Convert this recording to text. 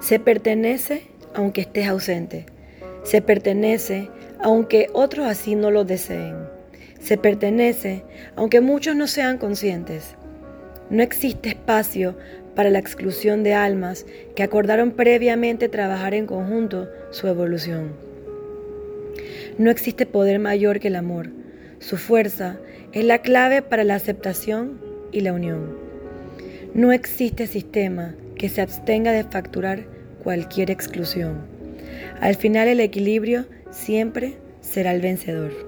Se pertenece aunque estés ausente. Se pertenece aunque otros así no lo deseen. Se pertenece aunque muchos no sean conscientes. No existe espacio para la exclusión de almas que acordaron previamente trabajar en conjunto su evolución. No existe poder mayor que el amor. Su fuerza es la clave para la aceptación y la unión. No existe sistema que se abstenga de facturar cualquier exclusión. Al final el equilibrio siempre será el vencedor.